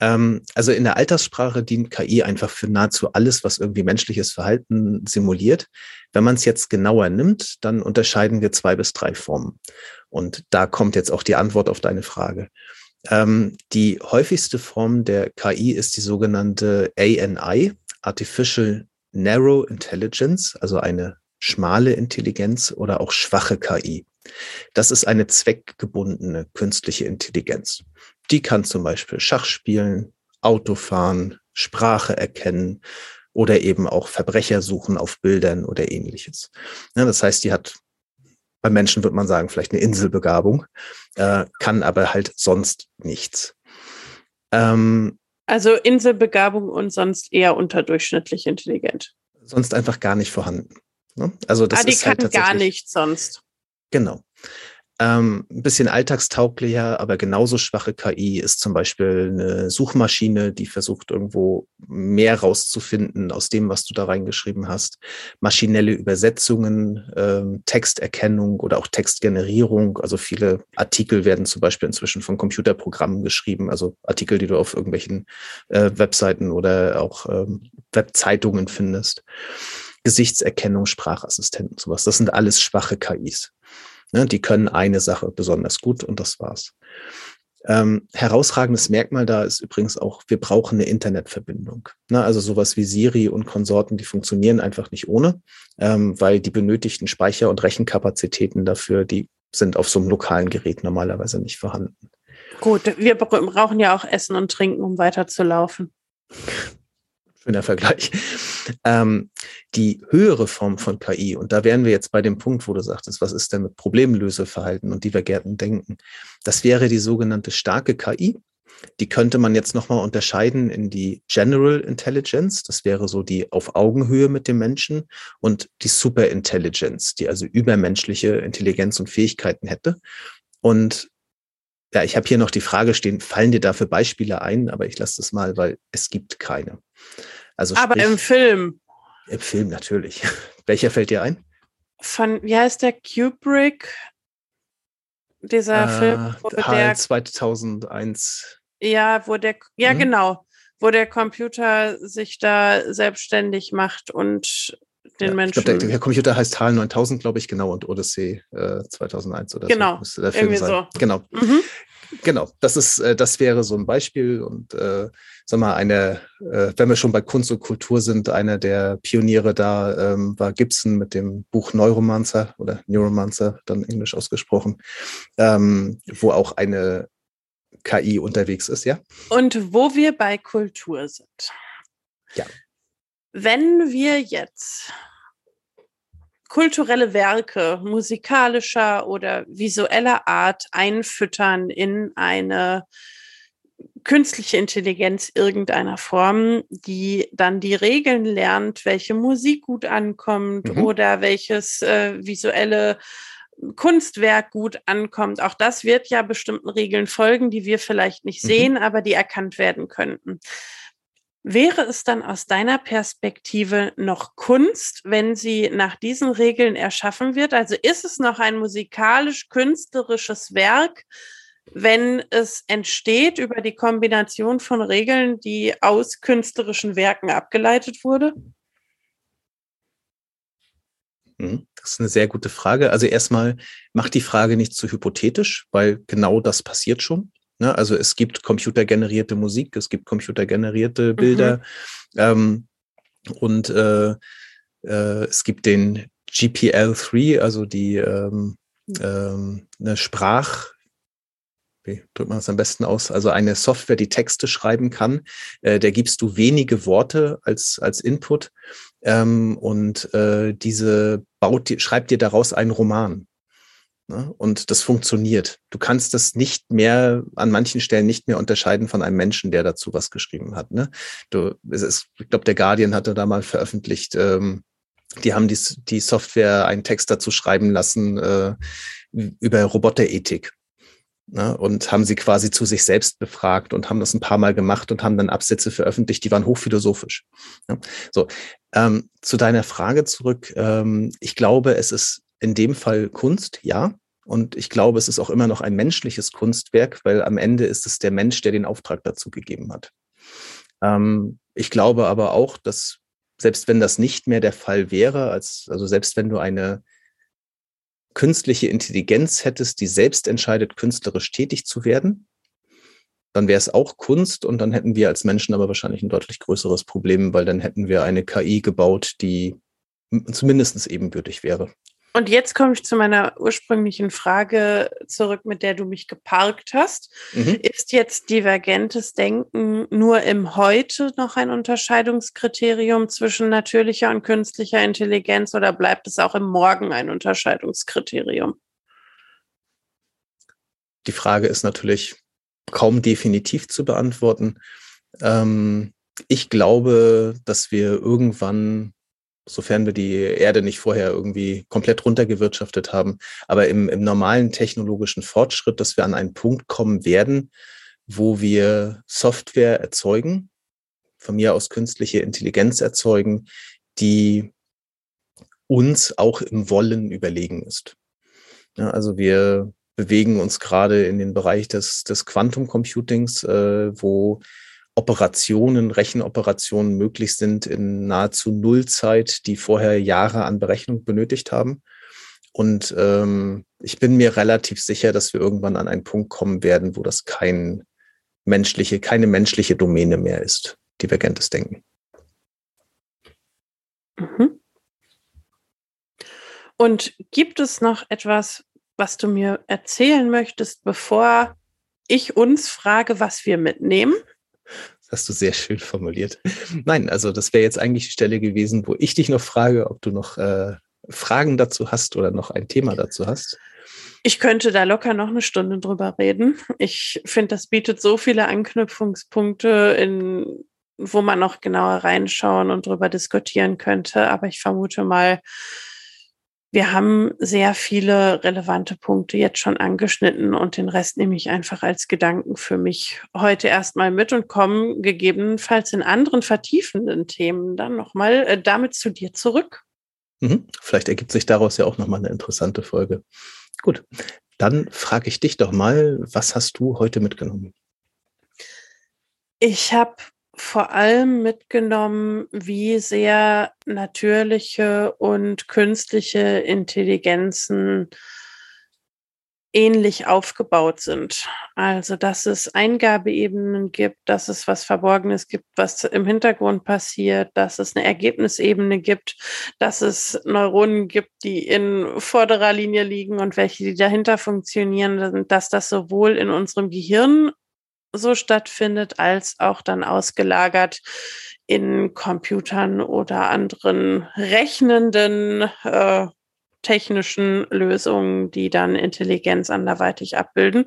Ähm, also in der Alterssprache dient KI einfach für nahezu alles, was irgendwie menschliches Verhalten simuliert. Wenn man es jetzt genauer nimmt, dann unterscheiden wir zwei bis drei Formen. Und da kommt jetzt auch die Antwort auf deine Frage. Ähm, die häufigste Form der KI ist die sogenannte ANI, Artificial Narrow Intelligence, also eine schmale Intelligenz oder auch schwache KI. Das ist eine zweckgebundene künstliche Intelligenz. Die kann zum Beispiel Schach spielen, Auto fahren, Sprache erkennen oder eben auch Verbrecher suchen auf Bildern oder ähnliches. Ja, das heißt, die hat bei Menschen würde man sagen, vielleicht eine Inselbegabung, äh, kann aber halt sonst nichts. Ähm, also Inselbegabung und sonst eher unterdurchschnittlich intelligent. Sonst einfach gar nicht vorhanden. Ne? Also das ah, die ist halt kann halt gar nichts sonst. Genau. Ähm, ein bisschen alltagstauglicher, aber genauso schwache KI ist zum Beispiel eine Suchmaschine, die versucht irgendwo mehr rauszufinden aus dem, was du da reingeschrieben hast. Maschinelle Übersetzungen, ähm, Texterkennung oder auch Textgenerierung. Also viele Artikel werden zum Beispiel inzwischen von Computerprogrammen geschrieben, also Artikel, die du auf irgendwelchen äh, Webseiten oder auch ähm, Webzeitungen findest. Gesichtserkennung, Sprachassistenten, sowas. Das sind alles schwache KIs. Ne, die können eine Sache besonders gut und das war's. Ähm, herausragendes Merkmal da ist übrigens auch, wir brauchen eine Internetverbindung. Na, also sowas wie Siri und Konsorten, die funktionieren einfach nicht ohne, ähm, weil die benötigten Speicher- und Rechenkapazitäten dafür, die sind auf so einem lokalen Gerät normalerweise nicht vorhanden. Gut, wir brauchen ja auch Essen und Trinken, um weiterzulaufen. Schöner Vergleich. Ähm, die höhere Form von KI, und da wären wir jetzt bei dem Punkt, wo du sagtest, was ist denn mit Problemlöseverhalten und divergenten Denken? Das wäre die sogenannte starke KI. Die könnte man jetzt nochmal unterscheiden in die General Intelligence. Das wäre so die auf Augenhöhe mit dem Menschen und die Super Intelligence, die also übermenschliche Intelligenz und Fähigkeiten hätte. Und ja, ich habe hier noch die Frage stehen, fallen dir dafür Beispiele ein? Aber ich lasse das mal, weil es gibt keine. Also Aber sprich, im Film. Im Film natürlich. Welcher fällt dir ein? Von, wie heißt der Kubrick? Dieser äh, Film, wo der 2001. Ja, wo der, ja, mhm. genau, wo der Computer sich da selbstständig macht und den ja, Menschen. Ich glaub, der, der, Computer heißt HAL 9000, glaube ich, genau, und Odyssey äh, 2001 oder genau, so. Müsste der Film irgendwie sein. So. Genau. Mhm. Genau, das ist, äh, das wäre so ein Beispiel und äh, sag mal, eine, äh, wenn wir schon bei Kunst und Kultur sind, einer der Pioniere da ähm, war Gibson mit dem Buch Neuromancer oder Neuromancer, dann englisch ausgesprochen, ähm, wo auch eine KI unterwegs ist, ja. Und wo wir bei Kultur sind. Ja. Wenn wir jetzt kulturelle Werke musikalischer oder visueller Art einfüttern in eine künstliche Intelligenz irgendeiner Form, die dann die Regeln lernt, welche Musik gut ankommt mhm. oder welches äh, visuelle Kunstwerk gut ankommt. Auch das wird ja bestimmten Regeln folgen, die wir vielleicht nicht mhm. sehen, aber die erkannt werden könnten. Wäre es dann aus deiner Perspektive noch Kunst, wenn sie nach diesen Regeln erschaffen wird? Also ist es noch ein musikalisch-künstlerisches Werk, wenn es entsteht über die Kombination von Regeln, die aus künstlerischen Werken abgeleitet wurde? Hm, das ist eine sehr gute Frage. Also erstmal macht die Frage nicht zu hypothetisch, weil genau das passiert schon. Ne? Also es gibt computergenerierte Musik, es gibt computergenerierte Bilder mhm. ähm, und äh, äh, es gibt den GPL3, also die ähm, ähm, eine Sprach, wie drückt man das am besten aus? Also eine Software, die Texte schreiben kann. Äh, der gibst du wenige Worte als, als Input ähm, und äh, diese baut, schreibt dir daraus einen Roman. Ne? Und das funktioniert. Du kannst das nicht mehr, an manchen Stellen nicht mehr unterscheiden von einem Menschen, der dazu was geschrieben hat. Ne? Du, ist, ich glaube, der Guardian hatte da mal veröffentlicht, ähm, die haben die, die Software einen Text dazu schreiben lassen äh, über Roboterethik. Ne, und haben sie quasi zu sich selbst befragt und haben das ein paar Mal gemacht und haben dann Absätze veröffentlicht, die waren hochphilosophisch. Ne? So, ähm, zu deiner Frage zurück. Ähm, ich glaube, es ist in dem Fall Kunst, ja. Und ich glaube, es ist auch immer noch ein menschliches Kunstwerk, weil am Ende ist es der Mensch, der den Auftrag dazu gegeben hat. Ähm, ich glaube aber auch, dass selbst wenn das nicht mehr der Fall wäre, als, also selbst wenn du eine künstliche Intelligenz hättest, die selbst entscheidet, künstlerisch tätig zu werden, dann wäre es auch Kunst und dann hätten wir als Menschen aber wahrscheinlich ein deutlich größeres Problem, weil dann hätten wir eine KI gebaut, die zumindest ebenbürtig wäre. Und jetzt komme ich zu meiner ursprünglichen Frage zurück, mit der du mich geparkt hast. Mhm. Ist jetzt divergentes Denken nur im Heute noch ein Unterscheidungskriterium zwischen natürlicher und künstlicher Intelligenz oder bleibt es auch im Morgen ein Unterscheidungskriterium? Die Frage ist natürlich kaum definitiv zu beantworten. Ähm, ich glaube, dass wir irgendwann sofern wir die Erde nicht vorher irgendwie komplett runtergewirtschaftet haben. Aber im, im normalen technologischen Fortschritt, dass wir an einen Punkt kommen werden, wo wir Software erzeugen, von mir aus künstliche Intelligenz erzeugen, die uns auch im Wollen überlegen ist. Ja, also wir bewegen uns gerade in den Bereich des, des Quantum Computings, äh, wo Operationen, Rechenoperationen möglich sind in nahezu Nullzeit, die vorher Jahre an Berechnung benötigt haben. Und ähm, ich bin mir relativ sicher, dass wir irgendwann an einen Punkt kommen werden, wo das kein menschliche, keine menschliche Domäne mehr ist, divergentes Denken. Mhm. Und gibt es noch etwas, was du mir erzählen möchtest, bevor ich uns frage, was wir mitnehmen? Das hast du sehr schön formuliert. Nein, also das wäre jetzt eigentlich die Stelle gewesen, wo ich dich noch frage, ob du noch äh, Fragen dazu hast oder noch ein Thema dazu hast. Ich könnte da locker noch eine Stunde drüber reden. Ich finde, das bietet so viele Anknüpfungspunkte, in, wo man noch genauer reinschauen und drüber diskutieren könnte. Aber ich vermute mal, wir haben sehr viele relevante Punkte jetzt schon angeschnitten und den Rest nehme ich einfach als Gedanken für mich heute erstmal mit und komme gegebenenfalls in anderen vertiefenden Themen dann nochmal äh, damit zu dir zurück. Mhm. Vielleicht ergibt sich daraus ja auch nochmal eine interessante Folge. Gut, dann frage ich dich doch mal, was hast du heute mitgenommen? Ich habe vor allem mitgenommen, wie sehr natürliche und künstliche Intelligenzen ähnlich aufgebaut sind. Also, dass es Eingabeebenen gibt, dass es was Verborgenes gibt, was im Hintergrund passiert, dass es eine Ergebnisebene gibt, dass es Neuronen gibt, die in vorderer Linie liegen und welche, die dahinter funktionieren, dass das sowohl in unserem Gehirn so stattfindet, als auch dann ausgelagert in Computern oder anderen rechnenden äh, technischen Lösungen, die dann Intelligenz anderweitig abbilden.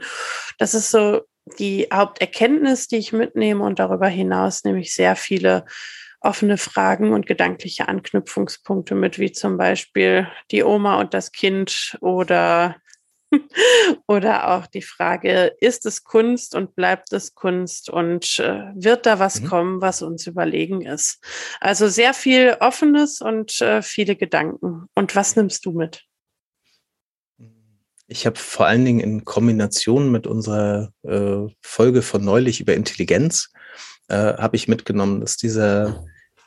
Das ist so die Haupterkenntnis, die ich mitnehme und darüber hinaus nehme ich sehr viele offene Fragen und gedankliche Anknüpfungspunkte mit, wie zum Beispiel die Oma und das Kind oder Oder auch die Frage, ist es Kunst und bleibt es Kunst und äh, wird da was mhm. kommen, was uns überlegen ist? Also sehr viel Offenes und äh, viele Gedanken. Und was nimmst du mit? Ich habe vor allen Dingen in Kombination mit unserer äh, Folge von neulich über Intelligenz, äh, habe ich mitgenommen, dass dieser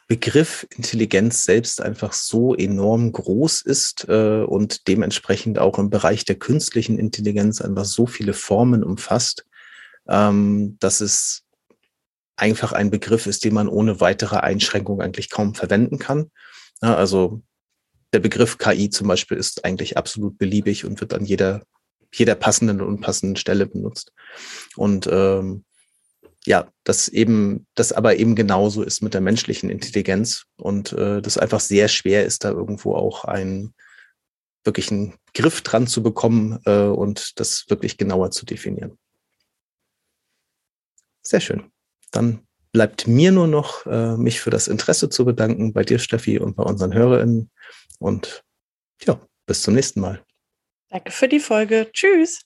Begriff Intelligenz selbst einfach so enorm groß ist äh, und dementsprechend auch im Bereich der künstlichen Intelligenz einfach so viele Formen umfasst, ähm, dass es einfach ein Begriff ist, den man ohne weitere Einschränkung eigentlich kaum verwenden kann. Ja, also der Begriff KI zum Beispiel ist eigentlich absolut beliebig und wird an jeder, jeder passenden und unpassenden Stelle benutzt. Und ähm, ja, das eben, das aber eben genauso ist mit der menschlichen Intelligenz und äh, das einfach sehr schwer ist, da irgendwo auch einen wirklich einen Griff dran zu bekommen äh, und das wirklich genauer zu definieren. Sehr schön. Dann bleibt mir nur noch, äh, mich für das Interesse zu bedanken bei dir, Steffi, und bei unseren HörerInnen. Und ja, bis zum nächsten Mal. Danke für die Folge. Tschüss.